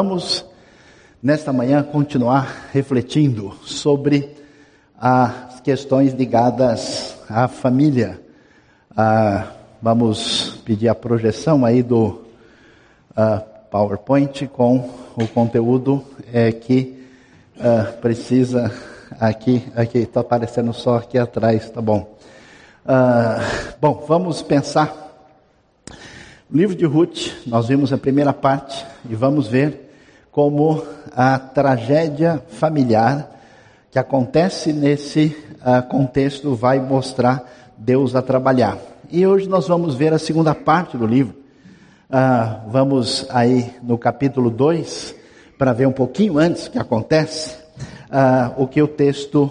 Vamos, nesta manhã, continuar refletindo sobre as questões ligadas à família. Ah, vamos pedir a projeção aí do ah, PowerPoint com o conteúdo é, que ah, precisa aqui, aqui está aparecendo só aqui atrás, tá bom. Ah, bom, vamos pensar o livro de Ruth, nós vimos a primeira parte e vamos ver como a tragédia familiar que acontece nesse uh, contexto vai mostrar Deus a trabalhar. E hoje nós vamos ver a segunda parte do livro. Uh, vamos aí no capítulo 2 para ver um pouquinho antes o que acontece, uh, o que o texto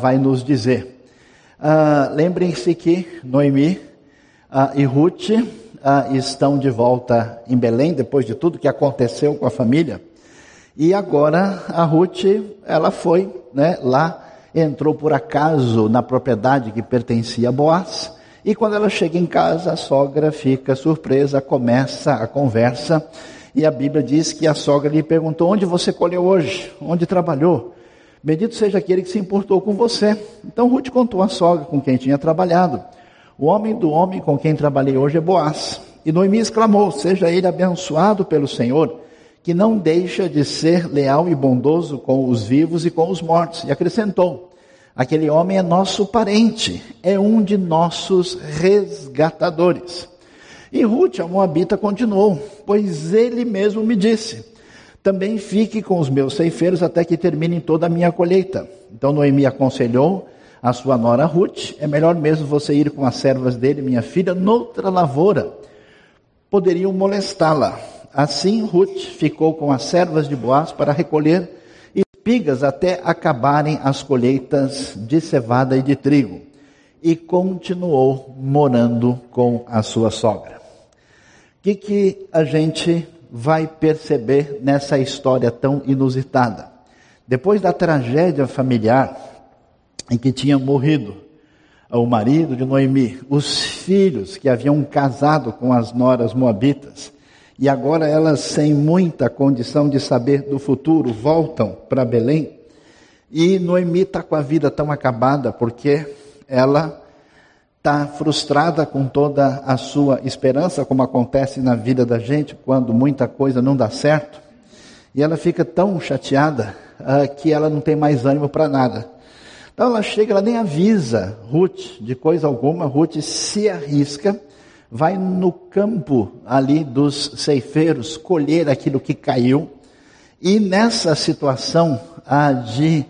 vai nos dizer. Lembrem-se que Noemi e Ruth ah, estão de volta em Belém, depois de tudo que aconteceu com a família. E agora a Ruth, ela foi né, lá, entrou por acaso na propriedade que pertencia a Boaz. E quando ela chega em casa, a sogra fica surpresa, começa a conversa. E a Bíblia diz que a sogra lhe perguntou: Onde você colheu hoje? Onde trabalhou? Bendito seja aquele que se importou com você. Então Ruth contou à sogra com quem tinha trabalhado. O homem do homem com quem trabalhei hoje é Boaz. E Noemi exclamou: Seja ele abençoado pelo Senhor, que não deixa de ser leal e bondoso com os vivos e com os mortos. E acrescentou: Aquele homem é nosso parente, é um de nossos resgatadores. E Ruth, a Moabita, continuou: Pois ele mesmo me disse: Também fique com os meus ceifeiros até que termine toda a minha colheita. Então Noemi aconselhou a sua nora Ruth, é melhor mesmo você ir com as servas dele, minha filha, noutra lavoura. Poderiam molestá-la. Assim Ruth ficou com as servas de Boaz para recolher espigas até acabarem as colheitas de cevada e de trigo. E continuou morando com a sua sogra. O que, que a gente vai perceber nessa história tão inusitada? Depois da tragédia familiar, em que tinha morrido o marido de Noemi, os filhos que haviam casado com as noras moabitas, e agora elas, sem muita condição de saber do futuro, voltam para Belém. E Noemi está com a vida tão acabada porque ela está frustrada com toda a sua esperança, como acontece na vida da gente quando muita coisa não dá certo. E ela fica tão chateada uh, que ela não tem mais ânimo para nada. Então ela chega, ela nem avisa Ruth de coisa alguma, Ruth se arrisca, vai no campo ali dos ceifeiros colher aquilo que caiu, e nessa situação ah, de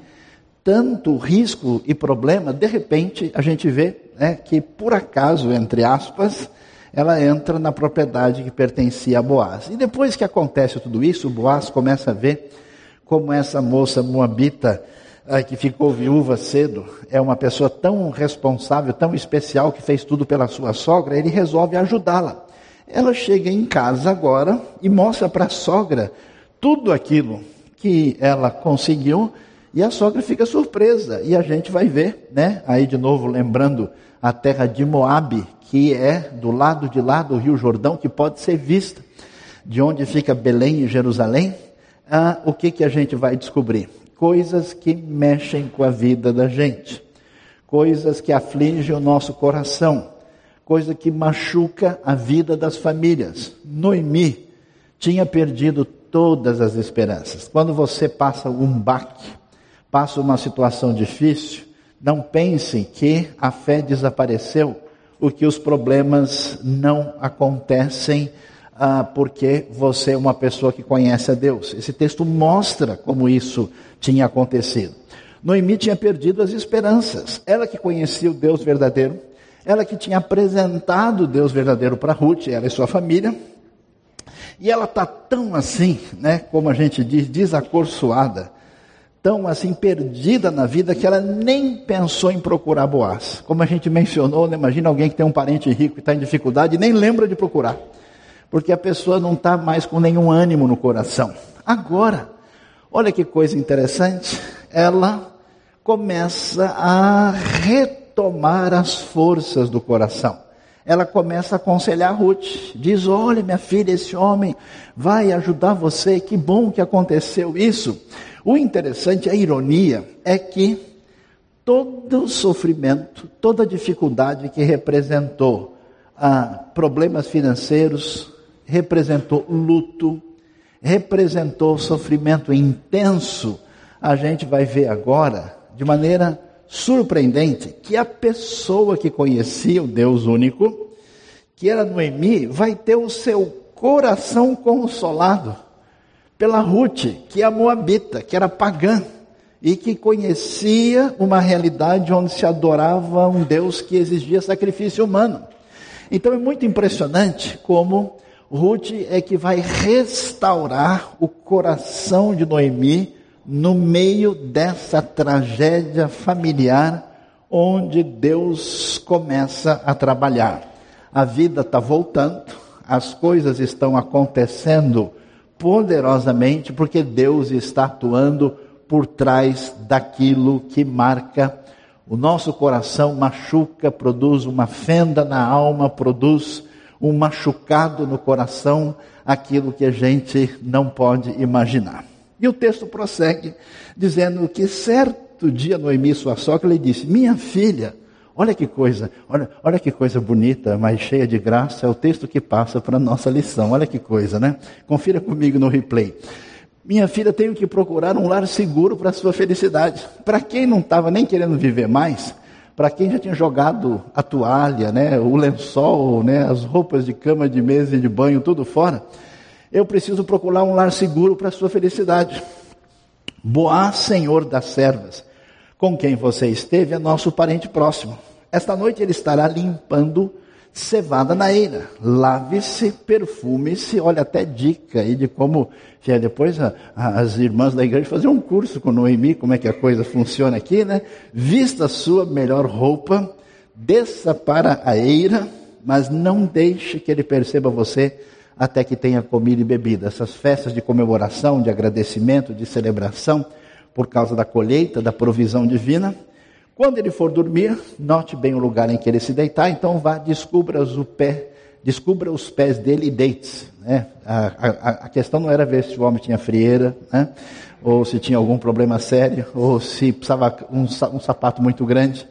tanto risco e problema, de repente a gente vê né, que por acaso, entre aspas, ela entra na propriedade que pertencia a Boaz. E depois que acontece tudo isso, Boaz começa a ver como essa moça moabita que ficou viúva cedo, é uma pessoa tão responsável, tão especial, que fez tudo pela sua sogra, ele resolve ajudá-la. Ela chega em casa agora e mostra para a sogra tudo aquilo que ela conseguiu e a sogra fica surpresa. E a gente vai ver, né? Aí de novo lembrando a terra de Moabe, que é do lado de lá do Rio Jordão, que pode ser vista de onde fica Belém e Jerusalém. Ah, o que, que a gente vai descobrir? Coisas que mexem com a vida da gente, coisas que afligem o nosso coração, coisa que machuca a vida das famílias. Noemi tinha perdido todas as esperanças. Quando você passa um baque, passa uma situação difícil, não pense que a fé desapareceu, o que os problemas não acontecem ah, porque você é uma pessoa que conhece a Deus. Esse texto mostra como isso tinha acontecido. Noemi tinha perdido as esperanças. Ela que conhecia o Deus verdadeiro, ela que tinha apresentado o Deus verdadeiro para Ruth, ela e sua família. E ela está tão assim, né, como a gente diz, desacorçoada, tão assim perdida na vida que ela nem pensou em procurar Boaz. Como a gente mencionou, né, imagina alguém que tem um parente rico e está em dificuldade e nem lembra de procurar porque a pessoa não está mais com nenhum ânimo no coração. Agora, olha que coisa interessante, ela começa a retomar as forças do coração. ela começa a aconselhar Ruth. Diz: Olha, minha filha, esse homem vai ajudar você, que bom que aconteceu isso. O interessante, a ironia, é que todo o sofrimento, toda dificuldade que representou ah, problemas financeiros, representou luto, representou sofrimento intenso, a gente vai ver agora, de maneira surpreendente, que a pessoa que conhecia o Deus único, que era Noemi, vai ter o seu coração consolado pela Ruth, que é a Moabita, que era pagã e que conhecia uma realidade onde se adorava um Deus que exigia sacrifício humano. Então é muito impressionante como Ruth é que vai restaurar o coração de Noemi no meio dessa tragédia familiar onde Deus começa a trabalhar. A vida está voltando, as coisas estão acontecendo poderosamente porque Deus está atuando por trás daquilo que marca o nosso coração, machuca, produz uma fenda na alma, produz um machucado no coração, aquilo que a gente não pode imaginar. E o texto prossegue dizendo que certo dia Noemi, sua sogra, lhe disse: Minha filha, olha que coisa, olha, olha que coisa bonita, mas cheia de graça, é o texto que passa para a nossa lição. Olha que coisa, né? Confira comigo no replay. Minha filha, tenho que procurar um lar seguro para sua felicidade. Para quem não estava nem querendo viver mais, para quem já tinha jogado a toalha, né, o lençol, né, as roupas de cama, de mesa e de banho, tudo fora, eu preciso procurar um lar seguro para a sua felicidade. Boaz, senhor das servas, com quem você esteve, é nosso parente próximo. Esta noite ele estará limpando cevada na eira. Lave-se, perfume-se, olha até dica aí de como. Depois a, a, as irmãs da igreja faziam um curso com Noemi, como é que a coisa funciona aqui, né? Vista a sua melhor roupa, desça para a eira, mas não deixe que ele perceba você até que tenha comida e bebida. Essas festas de comemoração, de agradecimento, de celebração, por causa da colheita, da provisão divina, quando ele for dormir, note bem o lugar em que ele se deitar, então vá, descubra o pé, descubra os pés dele e deite-se. Né? A, a, a, questão não era ver se o homem tinha frieira, né? ou se tinha algum problema sério, ou se precisava um, um sapato muito grande.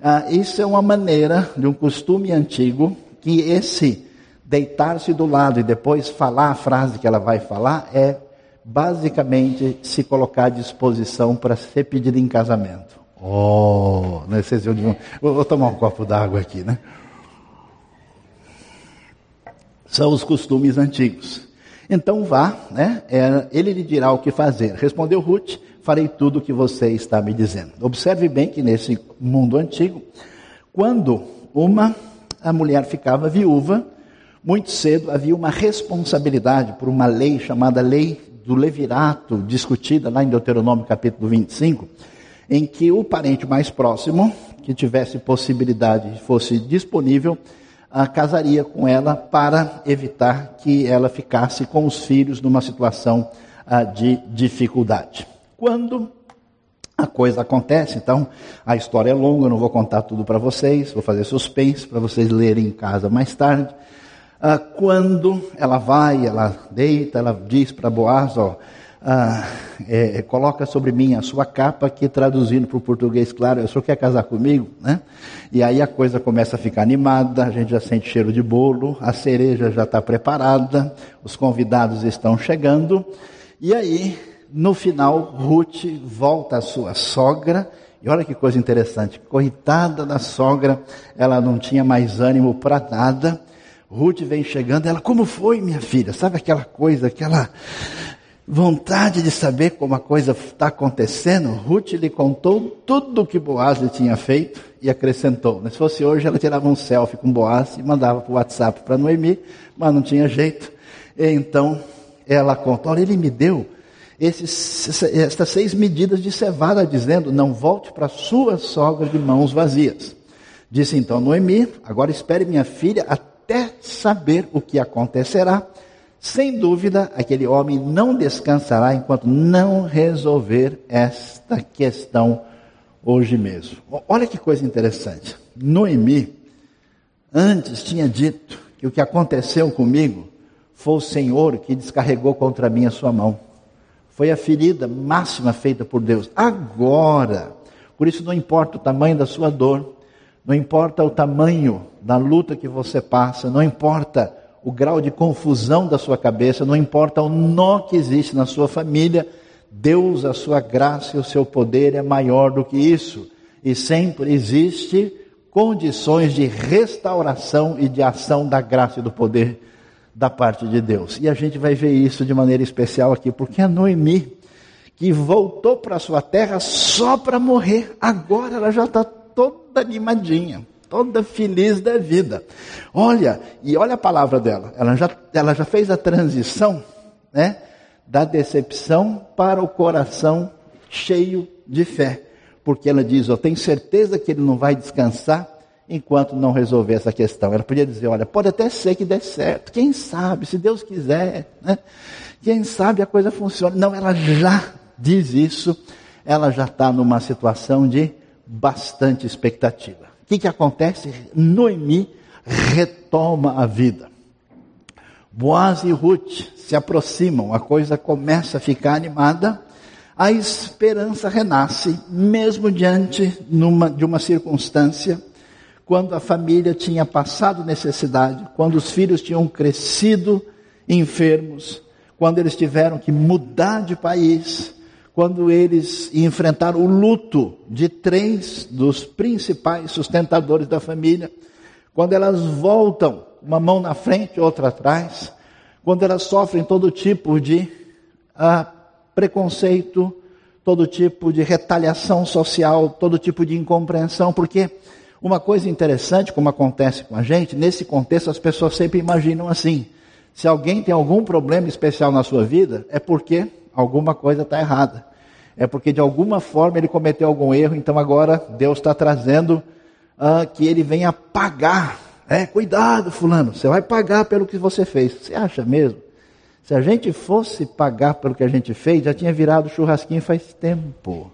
Ah, isso é uma maneira de um costume antigo que esse deitar-se do lado e depois falar a frase que ela vai falar é basicamente se colocar à disposição para ser pedido em casamento. Oh, né? Vocês vão, vou, vou tomar um copo d'água aqui, né? São os costumes antigos. Então vá, né? É, ele lhe dirá o que fazer. Respondeu Ruth: Farei tudo o que você está me dizendo. Observe bem que nesse mundo antigo, quando uma a mulher ficava viúva, muito cedo havia uma responsabilidade por uma lei chamada lei do levirato, discutida lá em Deuteronômio capítulo 25 em que o parente mais próximo, que tivesse possibilidade, fosse disponível, ah, casaria com ela para evitar que ela ficasse com os filhos numa situação ah, de dificuldade. Quando a coisa acontece, então a história é longa, eu não vou contar tudo para vocês, vou fazer suspense para vocês lerem em casa mais tarde. Ah, quando ela vai, ela deita, ela diz para Boaz, ó, ah, é, é, coloca sobre mim a sua capa, que traduzindo para o português, claro, o senhor quer casar comigo? Né? E aí a coisa começa a ficar animada, a gente já sente cheiro de bolo, a cereja já está preparada, os convidados estão chegando, e aí, no final, Ruth volta à sua sogra, e olha que coisa interessante, coitada da sogra, ela não tinha mais ânimo para nada, Ruth vem chegando, ela, como foi, minha filha? Sabe aquela coisa, aquela vontade de saber como a coisa está acontecendo, Ruth lhe contou tudo o que Boaz lhe tinha feito e acrescentou. Se fosse hoje, ela tirava um selfie com Boaz e mandava para o WhatsApp para Noemi, mas não tinha jeito. Então, ela contou, olha, ele me deu esses, estas seis medidas de cevada, dizendo, não volte para sua sogra de mãos vazias. Disse então Noemi, agora espere minha filha até saber o que acontecerá sem dúvida, aquele homem não descansará enquanto não resolver esta questão hoje mesmo. Olha que coisa interessante. Noemi, antes tinha dito que o que aconteceu comigo foi o Senhor que descarregou contra mim a sua mão. Foi a ferida máxima feita por Deus. Agora, por isso não importa o tamanho da sua dor, não importa o tamanho da luta que você passa, não importa o grau de confusão da sua cabeça, não importa o nó que existe na sua família, Deus, a sua graça e o seu poder é maior do que isso. E sempre existe condições de restauração e de ação da graça e do poder da parte de Deus. E a gente vai ver isso de maneira especial aqui, porque a Noemi, que voltou para sua terra só para morrer, agora ela já está toda animadinha toda feliz da vida. Olha, e olha a palavra dela, ela já, ela já fez a transição, né? Da decepção para o coração cheio de fé. Porque ela diz: Eu tenho certeza que ele não vai descansar enquanto não resolver essa questão. Ela podia dizer: Olha, pode até ser que dê certo, quem sabe, se Deus quiser, né? Quem sabe a coisa funciona. Não, ela já diz isso, ela já está numa situação de bastante expectativa que, que acontece? Noemi retoma a vida. Boaz e Ruth se aproximam, a coisa começa a ficar animada, a esperança renasce, mesmo diante numa, de uma circunstância, quando a família tinha passado necessidade, quando os filhos tinham crescido enfermos, quando eles tiveram que mudar de país, quando eles enfrentaram o luto de três dos principais sustentadores da família, quando elas voltam, uma mão na frente, outra atrás, quando elas sofrem todo tipo de ah, preconceito, todo tipo de retaliação social, todo tipo de incompreensão, porque uma coisa interessante, como acontece com a gente, nesse contexto as pessoas sempre imaginam assim: se alguém tem algum problema especial na sua vida, é porque alguma coisa está errada. É porque de alguma forma ele cometeu algum erro, então agora Deus está trazendo uh, que ele venha pagar. É, cuidado, fulano, você vai pagar pelo que você fez. Você acha mesmo? Se a gente fosse pagar pelo que a gente fez, já tinha virado churrasquinho faz tempo.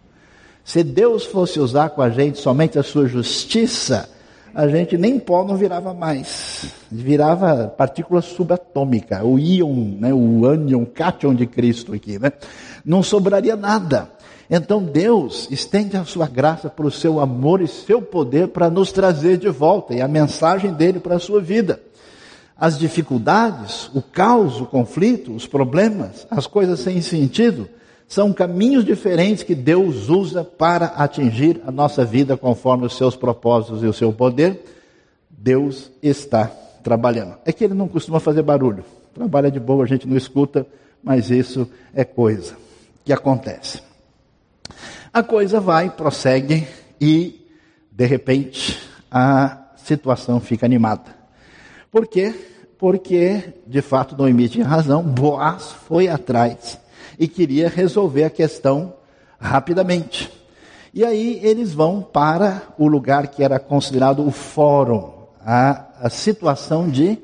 Se Deus fosse usar com a gente somente a sua justiça, a gente nem pó não virava mais. Virava partícula subatômica, o íon, né, o ânion, cátion de Cristo aqui, né? Não sobraria nada. Então Deus estende a sua graça para o seu amor e seu poder para nos trazer de volta e a mensagem dele para a sua vida. As dificuldades, o caos, o conflito, os problemas, as coisas sem sentido, são caminhos diferentes que Deus usa para atingir a nossa vida conforme os seus propósitos e o seu poder. Deus está trabalhando. É que ele não costuma fazer barulho. Trabalha de boa, a gente não escuta, mas isso é coisa que acontece. A coisa vai, prossegue e, de repente, a situação fica animada. Por quê? Porque, de fato, Noemi tinha razão, Boaz foi atrás e queria resolver a questão rapidamente. E aí eles vão para o lugar que era considerado o fórum, a, a situação de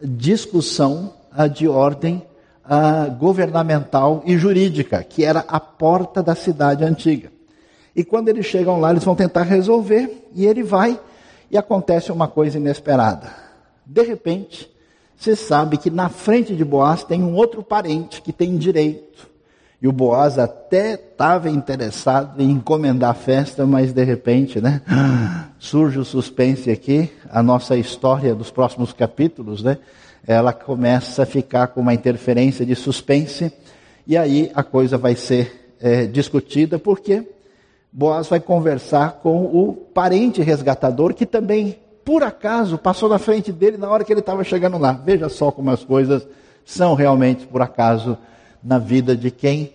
discussão de ordem a, governamental e jurídica, que era a porta da cidade antiga. E quando eles chegam lá, eles vão tentar resolver, e ele vai, e acontece uma coisa inesperada. De repente, você sabe que na frente de Boaz tem um outro parente que tem direito. E o Boaz até estava interessado em encomendar a festa, mas de repente, né? Surge o suspense aqui, a nossa história dos próximos capítulos, né? Ela começa a ficar com uma interferência de suspense, e aí a coisa vai ser é, discutida, porque Boaz vai conversar com o parente resgatador, que também por acaso, passou na frente dele na hora que ele estava chegando lá. Veja só como as coisas são realmente por acaso na vida de quem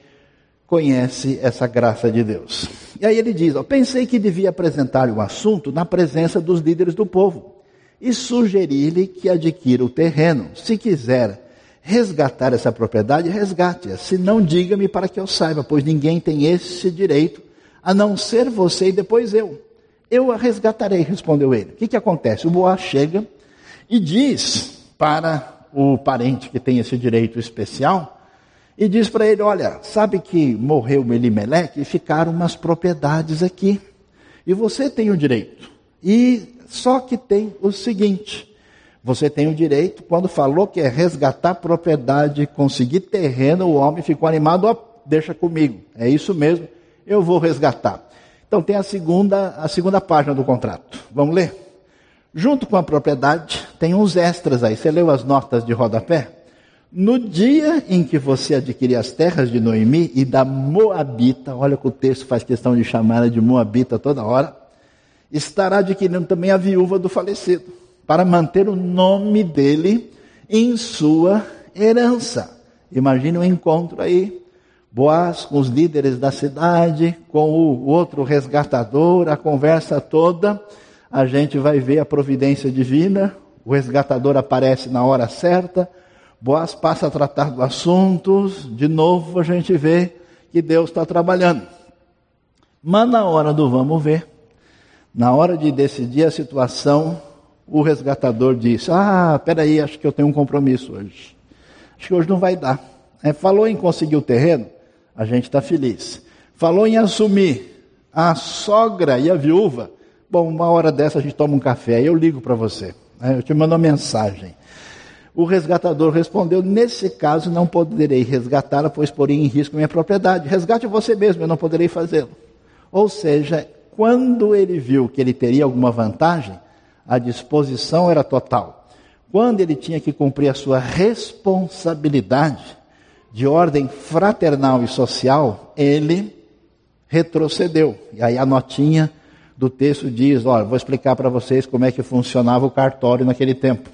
conhece essa graça de Deus. E aí ele diz: ó, pensei que devia apresentar o assunto na presença dos líderes do povo e sugerir-lhe que adquira o terreno. Se quiser resgatar essa propriedade, resgate-a. Se não, diga-me para que eu saiba, pois ninguém tem esse direito a não ser você e depois eu. Eu a resgatarei, respondeu ele. O que, que acontece? O Boaz chega e diz para o parente que tem esse direito especial, e diz para ele: Olha, sabe que morreu Melimeleque e ficaram umas propriedades aqui, e você tem o direito. E Só que tem o seguinte: você tem o direito, quando falou que é resgatar propriedade, conseguir terreno, o homem ficou animado, ó, deixa comigo. É isso mesmo, eu vou resgatar. Então tem a segunda, a segunda página do contrato. Vamos ler? Junto com a propriedade, tem uns extras aí. Você leu as notas de rodapé? No dia em que você adquirir as terras de Noemi e da Moabita, olha que o texto faz questão de chamar ela de Moabita toda hora, estará adquirindo também a viúva do falecido, para manter o nome dele em sua herança. Imagine um encontro aí, Boaz com os líderes da cidade, com o outro resgatador, a conversa toda, a gente vai ver a providência divina, o resgatador aparece na hora certa, Boaz passa a tratar do assunto, de novo a gente vê que Deus está trabalhando. Mas na hora do vamos ver, na hora de decidir a situação, o resgatador disse: Ah, peraí, acho que eu tenho um compromisso hoje. Acho que hoje não vai dar. É, falou em conseguir o terreno, a gente está feliz. Falou em assumir a sogra e a viúva. Bom, uma hora dessa a gente toma um café, eu ligo para você. Né? Eu te mando uma mensagem. O resgatador respondeu: Nesse caso não poderei resgatá-la, pois poria em risco minha propriedade. Resgate você mesmo, eu não poderei fazê-lo. Ou seja, quando ele viu que ele teria alguma vantagem, a disposição era total. Quando ele tinha que cumprir a sua responsabilidade de ordem fraternal e social, ele retrocedeu. E aí a notinha do texto diz: olha, vou explicar para vocês como é que funcionava o cartório naquele tempo.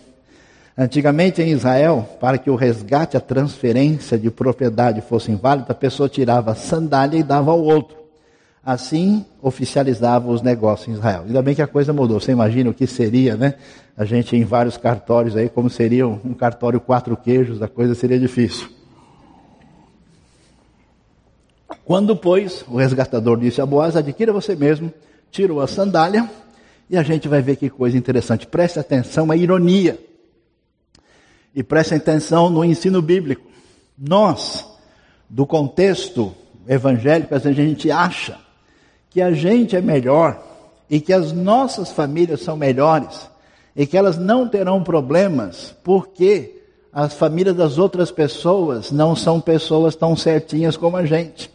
Antigamente em Israel, para que o resgate, a transferência de propriedade fosse inválida, a pessoa tirava a sandália e dava ao outro. Assim oficializava os negócios em Israel. Ainda bem que a coisa mudou. Você imagina o que seria, né? A gente em vários cartórios aí, como seria um cartório quatro queijos, a coisa seria difícil. Quando, pois, o resgatador disse a Boaz, adquira você mesmo, tirou a sandália, e a gente vai ver que coisa interessante. Preste atenção à ironia. E preste atenção no ensino bíblico. Nós, do contexto evangélico, a gente acha que a gente é melhor e que as nossas famílias são melhores e que elas não terão problemas porque as famílias das outras pessoas não são pessoas tão certinhas como a gente.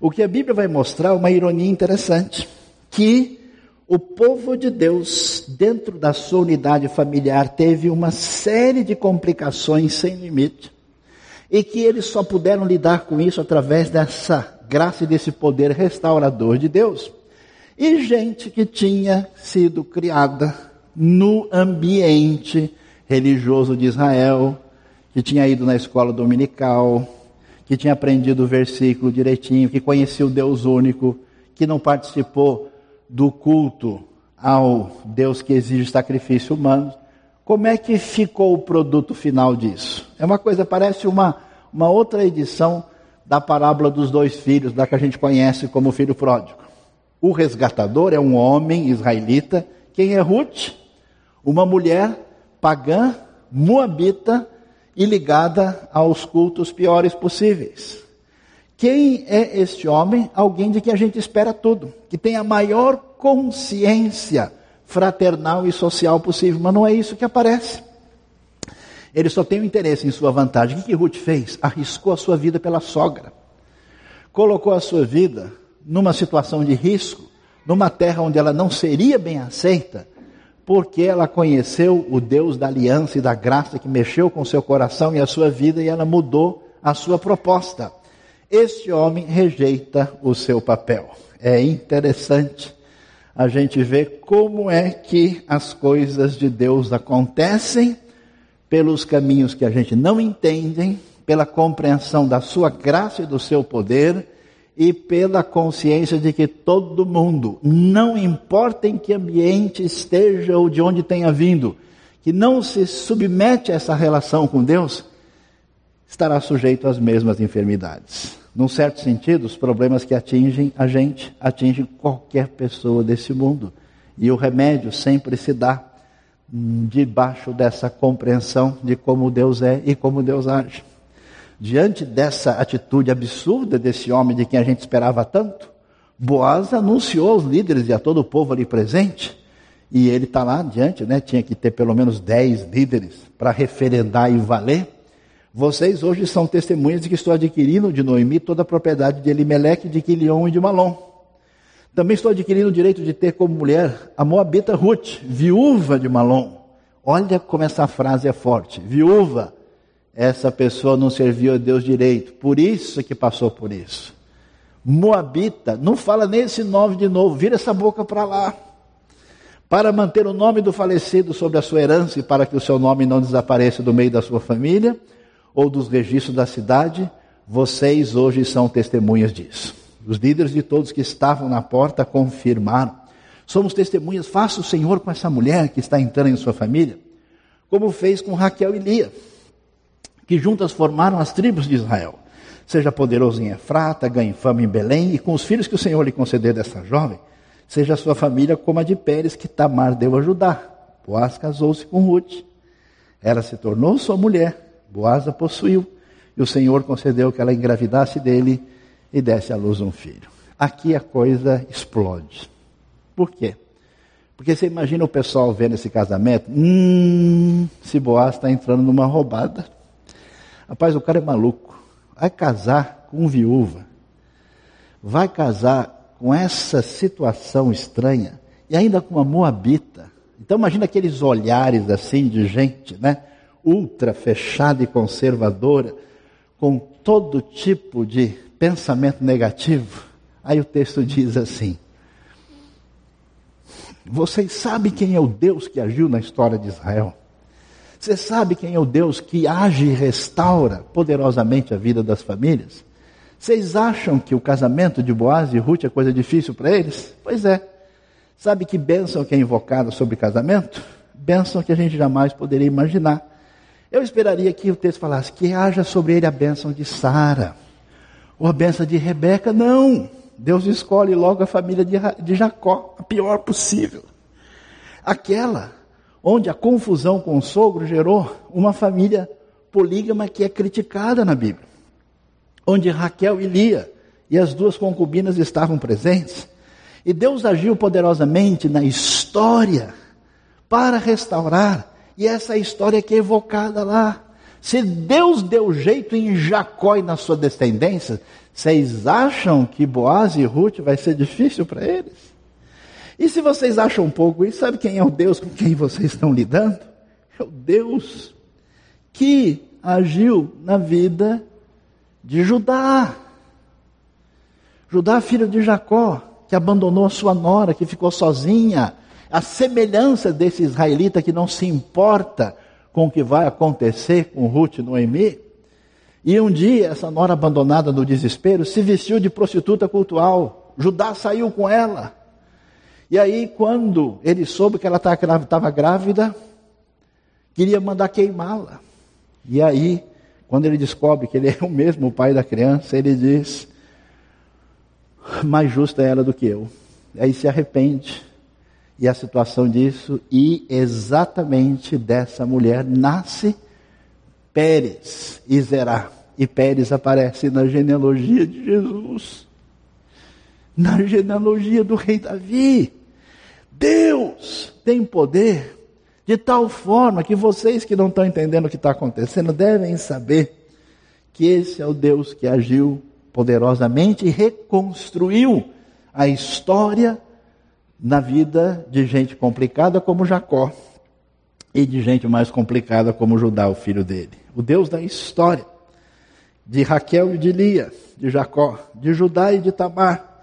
O que a Bíblia vai mostrar é uma ironia interessante, que o povo de Deus, dentro da sua unidade familiar, teve uma série de complicações sem limite. E que eles só puderam lidar com isso através dessa graça e desse poder restaurador de Deus. E gente que tinha sido criada no ambiente religioso de Israel, que tinha ido na escola dominical, que tinha aprendido o versículo direitinho, que conhecia o Deus único, que não participou do culto ao Deus que exige sacrifício humano. Como é que ficou o produto final disso? É uma coisa, parece uma, uma outra edição da parábola dos dois filhos, da que a gente conhece como filho pródigo. O resgatador é um homem israelita. Quem é Ruth? Uma mulher pagã, moabita e ligada aos cultos piores possíveis. Quem é este homem? Alguém de que a gente espera tudo, que tem a maior consciência fraternal e social possível, mas não é isso que aparece. Ele só tem um interesse em sua vantagem. O que, que Ruth fez? Arriscou a sua vida pela sogra. Colocou a sua vida numa situação de risco, numa terra onde ela não seria bem aceita, porque ela conheceu o Deus da aliança e da graça que mexeu com seu coração e a sua vida e ela mudou a sua proposta. Este homem rejeita o seu papel. É interessante a gente ver como é que as coisas de Deus acontecem pelos caminhos que a gente não entende, pela compreensão da sua graça e do seu poder e pela consciência de que todo mundo, não importa em que ambiente esteja ou de onde tenha vindo, que não se submete a essa relação com Deus, estará sujeito às mesmas enfermidades. Num certo sentido, os problemas que atingem a gente atingem qualquer pessoa desse mundo. E o remédio sempre se dá debaixo dessa compreensão de como Deus é e como Deus age. Diante dessa atitude absurda desse homem de quem a gente esperava tanto, Boaz anunciou aos líderes e a todo o povo ali presente E ele está lá adiante, né? Tinha que ter pelo menos dez líderes para referendar e valer. Vocês hoje são testemunhas de que estou adquirindo de Noemi toda a propriedade de Elimeleque, de Quilion e de Malom. Também estou adquirindo o direito de ter como mulher a Moabita Ruth, viúva de Malom. Olha como essa frase é forte. Viúva, essa pessoa não serviu a Deus direito, por isso que passou por isso. Moabita, não fala nesse nome de novo, vira essa boca para lá para manter o nome do falecido sobre a sua herança e para que o seu nome não desapareça do meio da sua família ou dos registros da cidade, vocês hoje são testemunhas disso. Os líderes de todos que estavam na porta confirmaram. Somos testemunhas, faça o Senhor com essa mulher que está entrando em sua família, como fez com Raquel e Lia, que juntas formaram as tribos de Israel. Seja poderoso em Efrata, ganhe fama em Belém, e com os filhos que o Senhor lhe conceder dessa jovem, seja a sua família como a de Pérez, que Tamar deu ajudar. Boaz casou-se com Ruth. Ela se tornou sua mulher. Boaz a possuiu. E o Senhor concedeu que ela engravidasse dele e desse à luz um filho. Aqui a coisa explode. Por quê? Porque você imagina o pessoal vendo esse casamento, hum, se Boaz está entrando numa roubada. Rapaz, o cara é maluco. Vai casar com viúva. Vai casar com essa situação estranha e ainda com a Moabita. Então imagina aqueles olhares assim de gente, né? Ultra fechada e conservadora, com todo tipo de pensamento negativo. Aí o texto diz assim: Vocês sabem quem é o Deus que agiu na história de Israel? Você sabe quem é o Deus que age e restaura poderosamente a vida das famílias? Vocês acham que o casamento de Boaz e Ruth é coisa difícil para eles? Pois é. Sabe que bênção que é invocada sobre casamento? Bênção que a gente jamais poderia imaginar. Eu esperaria que o texto falasse que haja sobre ele a bênção de Sara, ou a bênção de Rebeca. Não! Deus escolhe logo a família de, de Jacó, a pior possível. Aquela onde a confusão com o sogro gerou uma família polígama que é criticada na Bíblia onde Raquel e Lia e as duas concubinas estavam presentes. E Deus agiu poderosamente na história para restaurar. E essa história que é evocada lá. Se Deus deu jeito em Jacó e na sua descendência, vocês acham que Boaz e Ruth vai ser difícil para eles? E se vocês acham um pouco isso, sabe quem é o Deus com quem vocês estão lidando? É o Deus que agiu na vida de Judá. Judá, filho de Jacó, que abandonou a sua nora, que ficou sozinha. A semelhança desse israelita que não se importa com o que vai acontecer com Ruth e Noemi. E um dia, essa nora abandonada no desespero se vestiu de prostituta cultural. Judá saiu com ela. E aí, quando ele soube que ela estava grávida, queria mandar queimá-la. E aí, quando ele descobre que ele é o mesmo pai da criança, ele diz: mais justa é ela do que eu. Aí se arrepende. E a situação disso, e exatamente dessa mulher nasce Pérez e Zerá. E Pérez aparece na genealogia de Jesus, na genealogia do rei Davi. Deus tem poder de tal forma que vocês que não estão entendendo o que está acontecendo devem saber que esse é o Deus que agiu poderosamente e reconstruiu a história na vida de gente complicada como Jacó e de gente mais complicada como Judá, o filho dele. O Deus da história de Raquel e de Lia, de Jacó, de Judá e de Tamar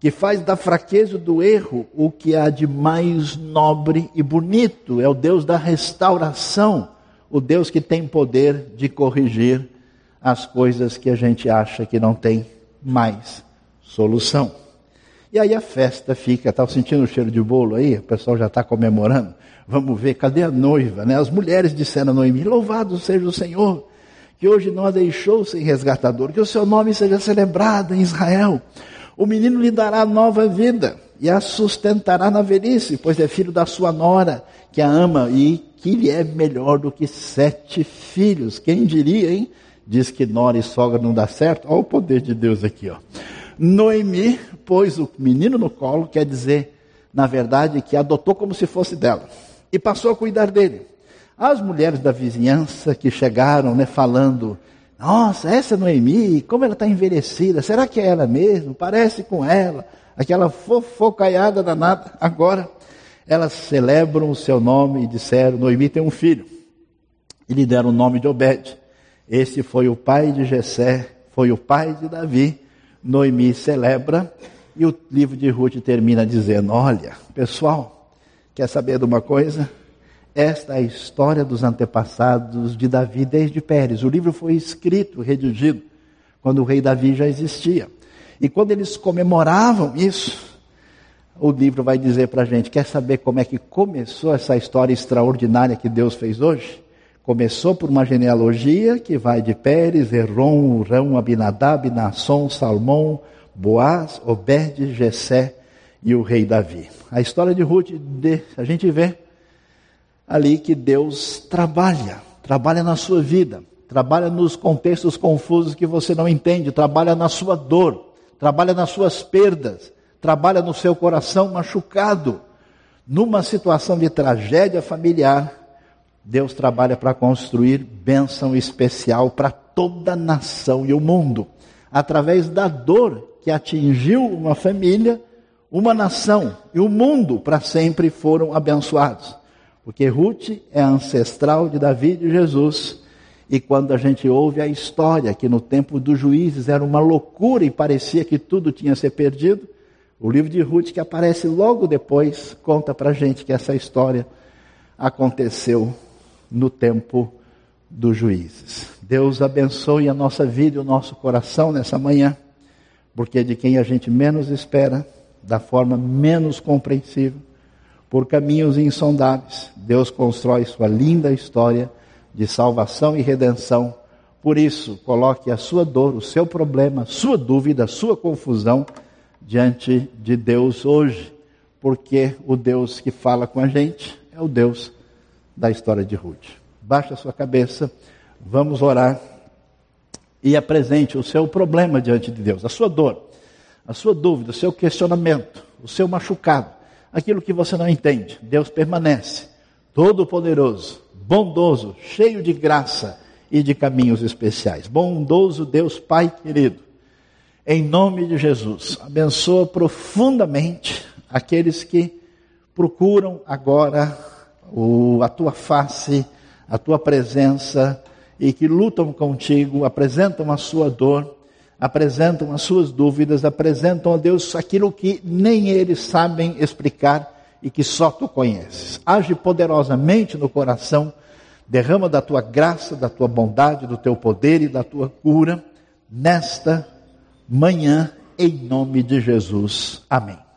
que faz da fraqueza do erro o que há de mais nobre e bonito. É o Deus da restauração, o Deus que tem poder de corrigir as coisas que a gente acha que não tem mais solução. E aí a festa fica, está sentindo o cheiro de bolo aí? O pessoal já está comemorando. Vamos ver, cadê a noiva? Né? As mulheres disseram a Noemi, louvado seja o Senhor, que hoje não a deixou sem resgatador, que o seu nome seja celebrado em Israel. O menino lhe dará nova vida e a sustentará na velhice, pois é filho da sua nora, que a ama e que lhe é melhor do que sete filhos. Quem diria, hein? Diz que nora e sogra não dá certo. Olha o poder de Deus aqui, ó. Noemi pôs o menino no colo, quer dizer, na verdade, que adotou como se fosse dela e passou a cuidar dele. As mulheres da vizinhança que chegaram, né, falando: Nossa, essa Noemi, como ela está envelhecida, será que é ela mesmo? Parece com ela, aquela fofocaiada danada. Agora, elas celebram o seu nome e disseram: Noemi tem um filho. E lhe deram o nome de Obed. Esse foi o pai de Jessé, foi o pai de Davi. Noemi celebra e o livro de Ruth termina dizendo: Olha, pessoal, quer saber de uma coisa? Esta é a história dos antepassados de Davi desde Pérez. O livro foi escrito, redigido, quando o rei Davi já existia. E quando eles comemoravam isso, o livro vai dizer para a gente: quer saber como é que começou essa história extraordinária que Deus fez hoje? Começou por uma genealogia que vai de Pérez, Errom, Urão, Abinadab, Nasson, Salmão, Boaz, Obed, Jessé e o rei Davi. A história de Ruth, a gente vê ali que Deus trabalha, trabalha na sua vida, trabalha nos contextos confusos que você não entende, trabalha na sua dor, trabalha nas suas perdas, trabalha no seu coração machucado. Numa situação de tragédia familiar, Deus trabalha para construir bênção especial para toda a nação e o mundo, através da dor que atingiu uma família, uma nação e o mundo para sempre foram abençoados. Porque Ruth é ancestral de Davi e de Jesus. E quando a gente ouve a história que no tempo dos juízes era uma loucura e parecia que tudo tinha se perdido, o livro de Ruth, que aparece logo depois, conta para a gente que essa história aconteceu no tempo dos juízes. Deus abençoe a nossa vida e o nosso coração nessa manhã porque é de quem a gente menos espera, da forma menos compreensível, por caminhos insondáveis, Deus constrói sua linda história de salvação e redenção. Por isso, coloque a sua dor, o seu problema, a sua dúvida, a sua confusão diante de Deus hoje, porque o Deus que fala com a gente é o Deus da história de Ruth. Baixe a sua cabeça, vamos orar e apresente o seu problema diante de Deus, a sua dor, a sua dúvida, o seu questionamento, o seu machucado, aquilo que você não entende. Deus permanece, todo-poderoso, bondoso, cheio de graça e de caminhos especiais. Bondoso Deus Pai querido, em nome de Jesus, abençoa profundamente aqueles que procuram agora o, a tua face, a tua presença e que lutam contigo, apresentam a sua dor, apresentam as suas dúvidas, apresentam a Deus aquilo que nem eles sabem explicar e que só tu conheces. Age poderosamente no coração, derrama da tua graça, da tua bondade, do teu poder e da tua cura nesta manhã, em nome de Jesus. Amém.